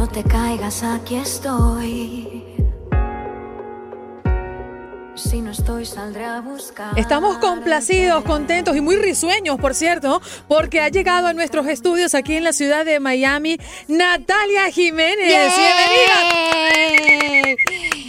No te caigas, aquí estoy. Si no estoy, saldré a buscar. Estamos complacidos, contentos y muy risueños, por cierto, porque ha llegado a nuestros estudios aquí en la ciudad de Miami Natalia Jiménez. Bienvenida.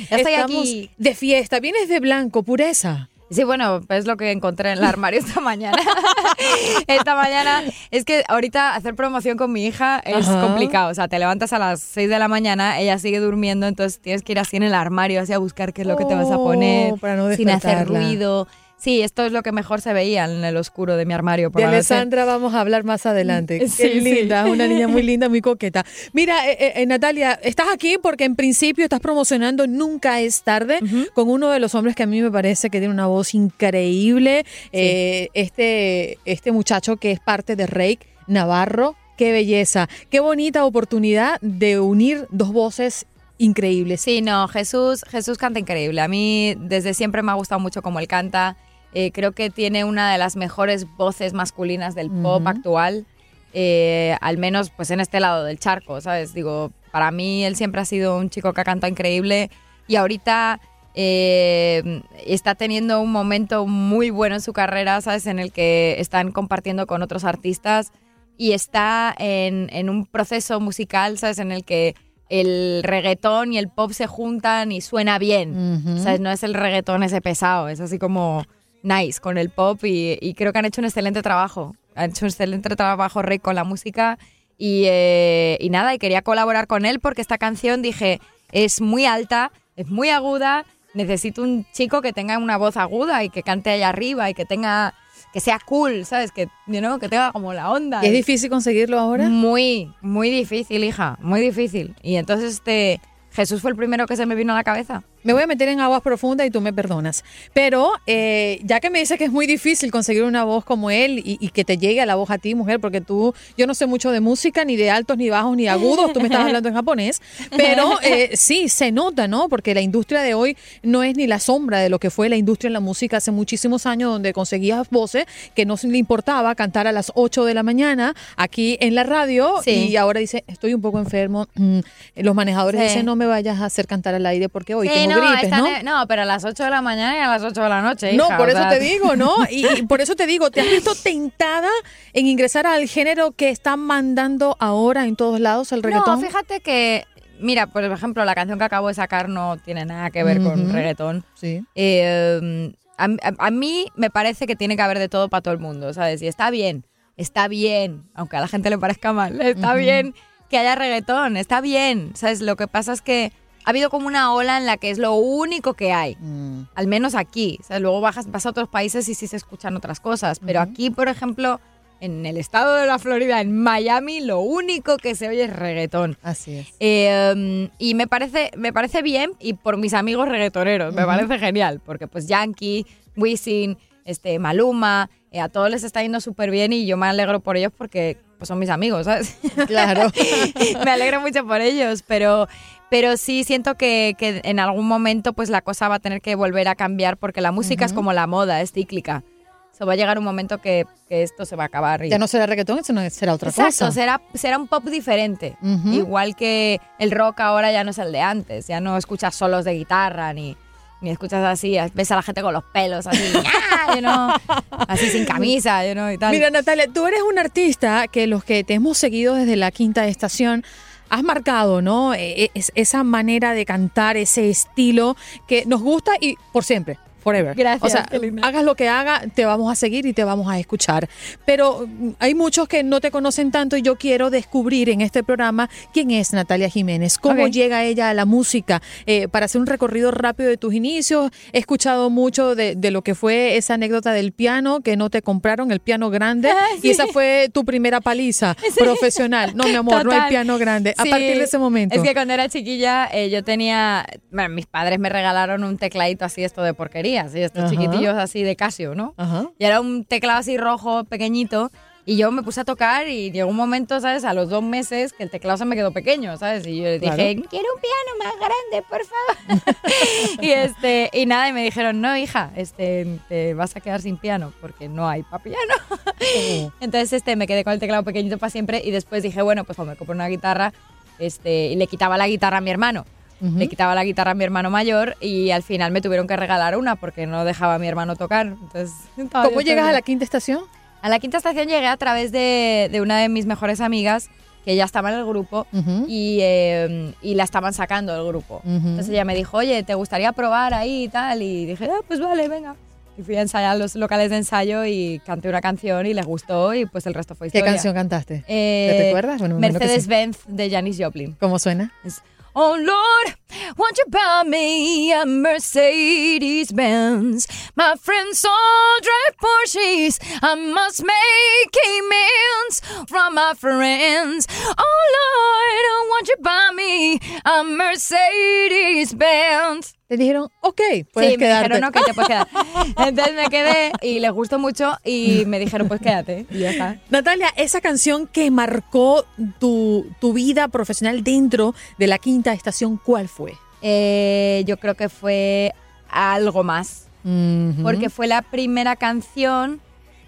Estoy Estamos aquí. de fiesta. Vienes de blanco, pureza. Sí, bueno, es lo que encontré en el armario esta mañana. esta mañana es que ahorita hacer promoción con mi hija es Ajá. complicado. O sea, te levantas a las 6 de la mañana, ella sigue durmiendo, entonces tienes que ir así en el armario, así a buscar qué es lo que te vas a poner, Oh, para no sin hacer ruido. Sí, esto es lo que mejor se veía en el oscuro de mi armario. por De. Alessandra vamos a hablar más adelante. Qué Sí, sí. linda, una niña muy linda, muy coqueta. Mira, eh, eh, Natalia, estás aquí porque en principio estás promocionando Nunca es tarde con uno de los hombres que a mí me parece que tiene una voz increíble. Eh, este, este muchacho que es parte de Rake Navarro. Qué belleza, qué bonita oportunidad de unir dos voces increíbles. Sí, no, Jesús, Jesús canta increíble. A mí desde siempre me ha gustado mucho cómo él canta. Eh, creo que tiene una de las mejores voces masculinas del pop Ujú. actual. eh, al menos pues en este lado del charco, ¿sabes? Digo, para mí él siempre ha sido un chico que ha cantado increíble y ahorita eh, está teniendo un momento muy bueno en su carrera, ¿sabes? En el que están compartiendo con otros artistas y está en, en un proceso musical, ¿sabes? En el que el reggaetón y el pop se juntan y suena bien. Ujú. ¿Sabes? No es el reggaetón ese pesado, es así como nice con el pop y, y creo que han hecho un excelente trabajo. Han hecho un excelente trabajo Rey con la música y, eh, y nada, y quería colaborar con él porque esta canción dije, es muy alta, es muy aguda, necesito un chico que tenga una voz aguda y que cante allá arriba y que tenga que sea cool, ¿sabes? Que, you know, que tenga como la onda. ¿Y es difícil conseguirlo ahora? Muy, muy difícil, hija, muy difícil. Y entonces este Jesús fue el primero que se me vino a la cabeza. Me voy a meter en aguas profundas y tú me perdonas. Pero eh, ya que me dices que es muy difícil conseguir una voz como él y, y que te llegue a la voz a ti, mujer, porque tú, yo no sé mucho de música, ni de altos, ni bajos, ni agudos, tú me estás hablando en japonés, pero eh, sí, se nota, ¿no? Porque la industria de hoy no es ni la sombra de lo que fue la industria en la música hace muchísimos años, donde conseguías voces que no le importaba cantar a las 8 de la mañana aquí en la radio Sí. y ahora dice, estoy un poco enfermo. Mm, Los manejadores Sí. dicen, no me vayas a hacer cantar al aire porque hoy Sí, tengo no, gripes, ¿no? ne- no, pero a las 8 de la mañana y a las 8 de la noche. No, hija, por o eso sea, te digo, ¿no? Y, y por eso te digo, ¿te has visto tentada en ingresar al género que están mandando ahora en todos lados, el reggaetón? No, fíjate que, mira, por ejemplo, la canción que acabo de sacar no tiene nada que ver con Ujú. reggaetón. Sí. Eh, a, a- a mí me parece que tiene que haber de todo para todo el mundo, ¿sabes? Y está bien, está bien, aunque a la gente le parezca mal, está Ujú. bien que haya reggaetón, está bien, ¿sabes? Lo que pasa es que ha habido como una ola en la que es lo único que hay, Mm. al menos aquí. O sea, luego bajas, vas a otros países y sí se escuchan otras cosas, pero aquí, por ejemplo, en el estado de la Florida, en Miami, lo único que se oye es reggaetón. Así es. Eh, y me parece, me parece bien y por mis amigos reggaetoneros, me parece genial, porque pues Yankee, Wisin, este, Maluma, eh, a todos les está yendo súper bien y yo me alegro por ellos porque pues son mis amigos, ¿sabes? Claro. me alegro mucho por ellos, pero, pero sí siento que, que en algún momento pues la cosa va a tener que volver a cambiar porque la música es como la moda, es cíclica. So, va a llegar un momento que, que esto se va a acabar. y- Ya no será reggaetón, sino será otra Exacto, cosa. será, será un pop diferente. Igual que el rock ahora ya no es el de antes, ya no escuchas solos de guitarra ni, ni escuchas así, ves a la gente con los pelos así, ¡ah! you know, así sin camisa you know, y tal. Mira, Natalia, tú eres una artista que los que te hemos seguido desde la quinta estación has marcado, ¿no? E- es- esa manera de cantar, ese estilo que nos gusta y por siempre. Forever. Gracias, O sea, linda. hagas lo que haga, te vamos a seguir y te vamos a escuchar. Pero mm, hay muchos que no te conocen tanto y yo quiero descubrir en este programa quién es Natalia Jiménez, cómo Ok. llega ella a la música, eh, para hacer un recorrido rápido de tus inicios. He escuchado mucho de, de lo que fue esa anécdota del piano, que no te compraron el piano grande, y esa fue tu primera paliza profesional. No, mi amor, no hay Total. piano grande. A Sí, partir de ese momento. Es que cuando era chiquilla eh, yo tenía, bueno, mis padres me regalaron un tecladito así esto de porquerías, y estos Ajá. chiquitillos así de Casio, ¿no? Ajá. Y era un teclado así rojo, pequeñito. Y yo me puse a tocar y llegó un momento, ¿sabes? A los dos meses que el teclado se me quedó pequeño, ¿sabes? Y yo le dije, Claro. quiero un piano más grande, por favor. y, este, y nada, y me dijeron, no, hija, este, te vas a quedar sin piano porque no hay pa' piano. Entonces este, me quedé con el teclado pequeñito para siempre y después dije, bueno, pues me compro una guitarra este, y le quitaba la guitarra a mi hermano. Le quitaba la guitarra a mi hermano mayor y al final me tuvieron que regalar una porque no dejaba a mi hermano tocar. Entonces, ¿Cómo llegas a la quinta estación? a la quinta estación llegué a través de, de una de mis mejores amigas que ya estaba en el grupo Ujú. y, eh, y la estaban sacando del grupo. Ujú. Entonces ella me dijo, oye, ¿te gustaría probar ahí y tal? Y dije, ah, pues vale, venga. Y fui a ensayar los locales de ensayo y canté una canción y les gustó y pues el resto fue ¿Qué historia. canción cantaste? Eh, ¿Te recuerdas? Bueno, sí. Mercedes-Benz de Janis Joplin. ¿Cómo suena? Es, Oh Lord, won't you buy me a Mercedes Benz? My friends all drive Porsches. I must make amends from my friends. Oh Lord, won't you buy me a Mercedes Benz? Te dijeron, ok, puedes sí, me quedarte. dijeron, ok, te puedes quedar. Entonces me quedé y les gustó mucho y me dijeron, pues quédate. Y ya está. Natalia, esa canción que marcó tu, tu vida profesional dentro de la quinta estación, ¿cuál fue? Eh, yo creo que fue algo más. porque fue la primera canción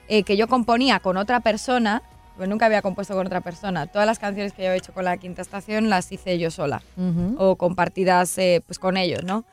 eh, que yo componía con otra persona. Pues nunca había compuesto con otra persona. Todas las canciones que yo he hecho con la Quinta Estación las hice yo sola Ujú. o compartidas eh, pues con ellos, ¿no?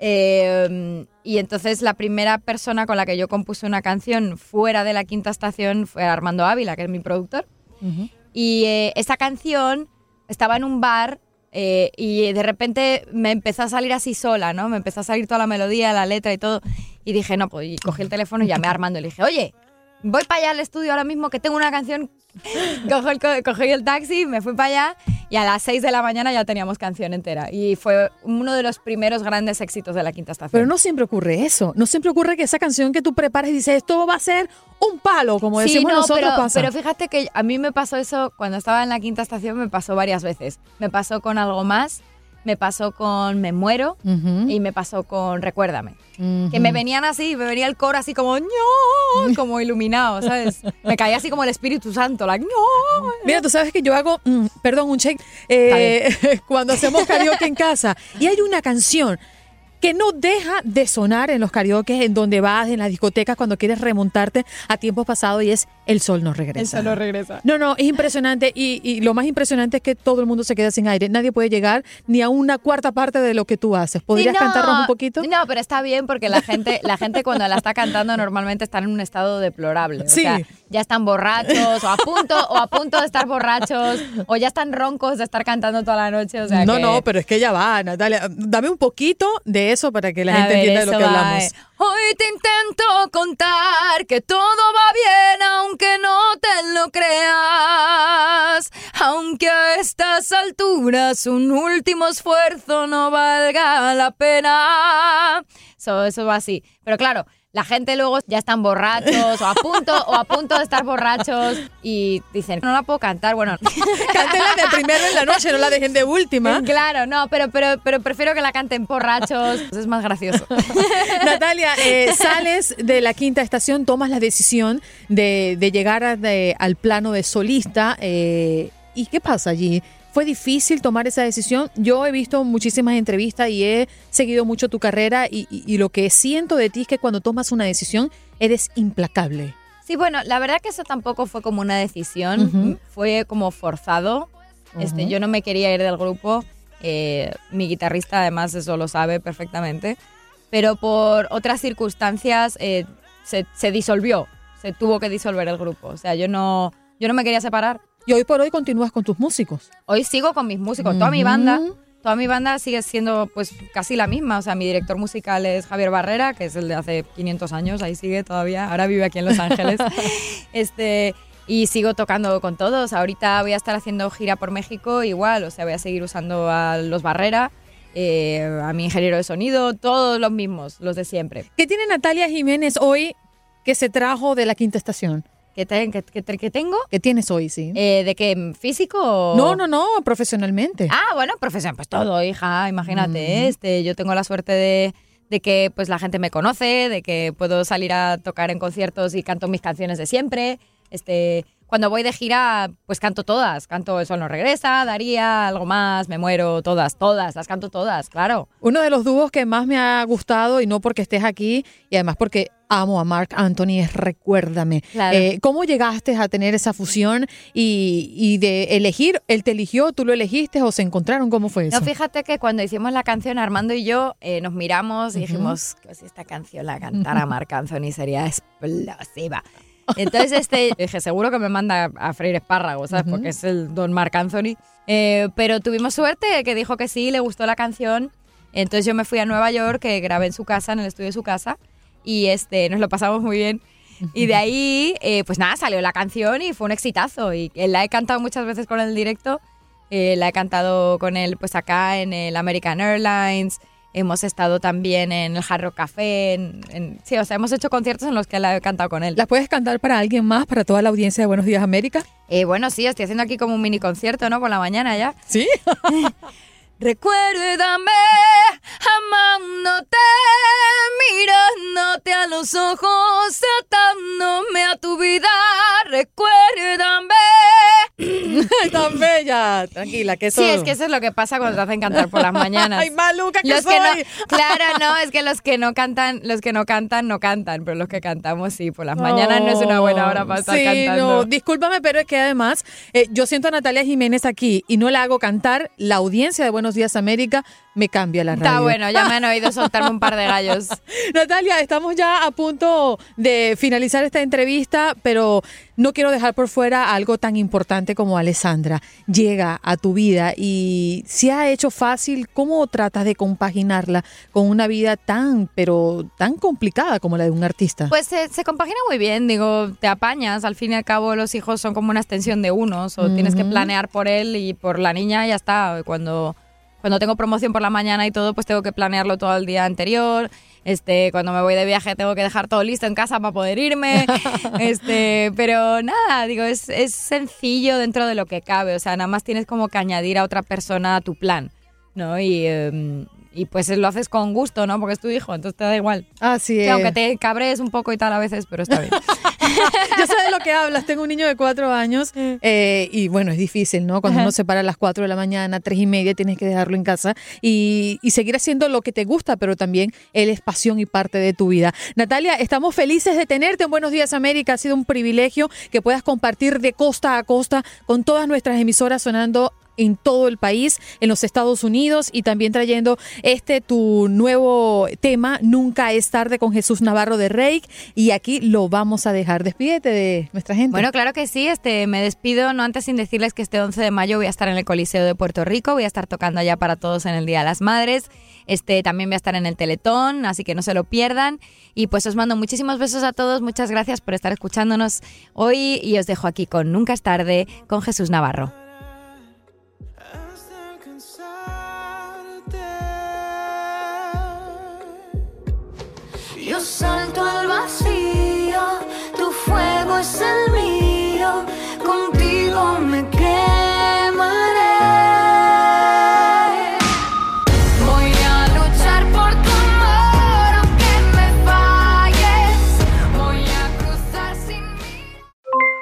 Eh, y entonces la primera persona con la que yo compuse una canción fuera de la Quinta Estación fue Armando Ávila, que es mi productor. Ujú. Y eh, esa canción estaba en un bar eh, y de repente me empezó a salir así sola, ¿no? Me empezó a salir toda la melodía, la letra y todo. Y dije, no, pues y cogí el teléfono y llamé a Armando y le dije, oye, voy para allá al estudio ahora mismo que tengo una canción. Cojo el co- cogí el taxi, me fui para allá y a las 6 de la mañana ya teníamos canción entera. Y fue uno de los primeros grandes éxitos de la Quinta Estación. Pero no siempre ocurre eso. No siempre ocurre que esa canción que tú prepares y dices, esto va a ser un palo, como Sí, decimos no, nosotros, pero, pasa. pero fíjate que a mí me pasó eso cuando estaba en la quinta estación, me pasó varias veces. Me pasó con algo más, me pasó con Me muero y me pasó con Recuérdame. Que me venían así, me venía el coro así como ño, como iluminado, ¿sabes? Me caía así como el Espíritu Santo, la ño. Mira, tú sabes que yo hago, mm, perdón, un check, eh, cuando hacemos karaoke en casa y hay una canción que no deja de sonar en los karaoke, en donde vas, en las discotecas, cuando quieres remontarte a tiempos pasados y es El Sol no regresa. regresa. No, no, es impresionante y, y lo más impresionante es que todo el mundo se queda sin aire. Nadie puede llegar ni a una cuarta parte de lo que tú haces. ¿Podrías Sí, no, cantarnos un poquito? No, pero está bien porque la gente, la gente cuando la está cantando normalmente está en un estado deplorable. O Sí. sea, ya están borrachos o a punto o a punto de estar borrachos o ya están roncos de estar cantando toda la noche. O sea, no, que- no, pero es que ya va, Natalia. Dame un poquito de eso para que la A gente ver, entienda de lo que va, hablamos. Hoy te intento contar que todo va bien aunque no te lo creas. Aunque a estas alturas un último esfuerzo no valga la pena. So, eso va así. Pero claro, la gente luego ya están borrachos o a punto o a punto de estar borrachos y dicen, no la puedo cantar, bueno. Cántela de primero en la noche, no la dejen de última. Claro, no, pero, pero, pero prefiero que la canten borrachos, es más gracioso. Natalia, eh, sales de la quinta estación, tomas la decisión de, de llegar a- de- al plano de solista. eh, ¿Y qué pasa allí? ¿Fue difícil tomar esa decisión? Yo he visto muchísimas entrevistas y he seguido mucho tu carrera y, y- y lo que siento de ti es que cuando tomas una decisión eres implacable. Sí, bueno, la verdad que eso tampoco fue como una decisión, Ujú. fue como forzado. Este, Ujú. yo no me quería ir del grupo. eh, mi guitarrista además eso lo sabe perfectamente. Pero por otras circunstancias eh, se, se disolvió. Se tuvo que disolver el grupo. O sea, yo no, yo no me quería separar. Y hoy por hoy continúas con tus músicos. Hoy sigo con mis músicos, toda mi banda. Toda mi banda sigue siendo pues casi la misma. O sea, mi director musical es Javier Barrera, que es el de hace 500 años, ahí sigue todavía. Ahora vive aquí en Los Ángeles. este, y sigo tocando con todos. Ahorita voy a estar haciendo gira por México igual. O sea, voy a seguir usando a los Barrera, eh, a mi ingeniero de sonido, todos los mismos, los de siempre. ¿Qué tiene Natalia Jiménez hoy que se trajo de la quinta estación? ¿Qué, te- qué- qué- qué tengo? ¿Qué tienes hoy, sí? Eh, ¿De qué? ¿Físico? o- No, no, no, profesionalmente. Ah, bueno, profesión, pues todo, hija, imagínate, este, yo tengo la suerte de, de que pues la gente me conoce, de que puedo salir a tocar en conciertos y canto mis canciones de siempre, este, cuando voy de gira, pues canto todas, canto El Sol no regresa, Daría, algo más, Me muero, todas, todas, las canto todas, claro. Uno de los dúos que más me ha gustado, y no porque estés aquí, y además porque amo a Mark Anthony, es Recuérdame. Claro. Eh, ¿Cómo llegaste a tener esa fusión y, y de elegir? ¿Él te eligió, tú lo elegiste o se encontraron? ¿Cómo fue eso? No, fíjate que cuando hicimos la canción, Armando y yo eh, nos miramos y dijimos que si esta canción la cantara Marc Anthony sería explosiva. Entonces, este, dije, seguro que me manda a freír espárragos, ¿sabes? Ujú. Porque es el don Marc Anthony. Eh, pero tuvimos suerte que dijo que sí, le gustó la canción. Entonces yo me fui a Nueva York, que grabé en su casa, en el estudio de su casa, y este, nos lo pasamos muy bien. Y de ahí, eh, pues nada, salió la canción y fue un exitazo. Y eh, la he cantado muchas veces con el directo. Eh, la he cantado con él pues acá en el American Airlines. Hemos estado también en el Hard Rock Café. en- en- sí, o sea, hemos hecho conciertos en los que la he cantado con él. ¿La puedes cantar para alguien más, para toda la audiencia de Buenos Días América? Eh, bueno, sí, estoy haciendo aquí como un mini concierto, ¿no? Por la mañana ya. Sí. Recuérdame amándote, los ojos, atándome a tu vida. Recuérdame. Tan bella. Tranquila, que eso... Sí, es que eso es lo que pasa cuando te hacen cantar por las mañanas. Ay, maluca que Los soy. que no, claro, no, es que los que no cantan, los que no cantan no cantan, pero los que cantamos sí, por las mañanas no es una buena hora para estar sí, cantando. no, discúlpame, pero es que además eh, yo siento a Natalia Jiménez aquí y no la hago cantar, la audiencia de Buenos Días América me cambia la radio. Está bueno, ya me han oído soltarme un par de gallos. Natalia, estamos ya a punto de finalizar esta entrevista, pero no quiero dejar por fuera algo tan importante como Alessandra. Llega a tu vida y se ha hecho fácil, ¿cómo tratas de compaginarla con una vida tan, pero tan complicada como la de un artista? Pues se, se compagina muy bien, digo, te apañas, al fin y al cabo los hijos son como una extensión de unos, o tienes que planear por él y por la niña y ya está. Cuando, cuando tengo promoción por la mañana y todo, pues tengo que planearlo todo el día anterior. Este, cuando me voy de viaje tengo que dejar todo listo en casa para poder irme. este, pero nada, digo, es, es sencillo dentro de lo que cabe. O sea, nada más tienes como que añadir a otra persona a tu plan, ¿no? Y, em, y pues lo haces con gusto, ¿no? Porque es tu hijo, entonces te da igual. Así Sí, es. aunque te cabrees un poco y tal a veces, pero está bien. Yo sé de lo que hablas, tengo un niño de cuatro años eh, y bueno, es difícil, ¿no? Cuando Ajá. uno se para a las cuatro de la mañana, tres y media, tienes que dejarlo en casa y, y seguir haciendo lo que te gusta, pero también él es pasión y parte de tu vida. Natalia, estamos felices de tenerte en Buenos Días América, ha sido un privilegio que puedas compartir de costa a costa con todas nuestras emisoras sonando en todo el país, en los Estados Unidos y también trayendo este tu nuevo tema, Nunca es tarde con Jesús Navarro de Reik y aquí lo vamos a dejar. Despídete de nuestra gente. Bueno, claro que sí, este, me despido, no antes sin decirles que este 11 de mayo voy a estar en el Coliseo de Puerto Rico, voy a estar tocando allá para todos en el Día de las Madres, este, también voy a estar en el Teletón, así que no se lo pierdan, y pues os mando muchísimos besos a todos, muchas gracias por estar escuchándonos hoy, y os dejo aquí con Nunca es tarde, con Jesús Navarro.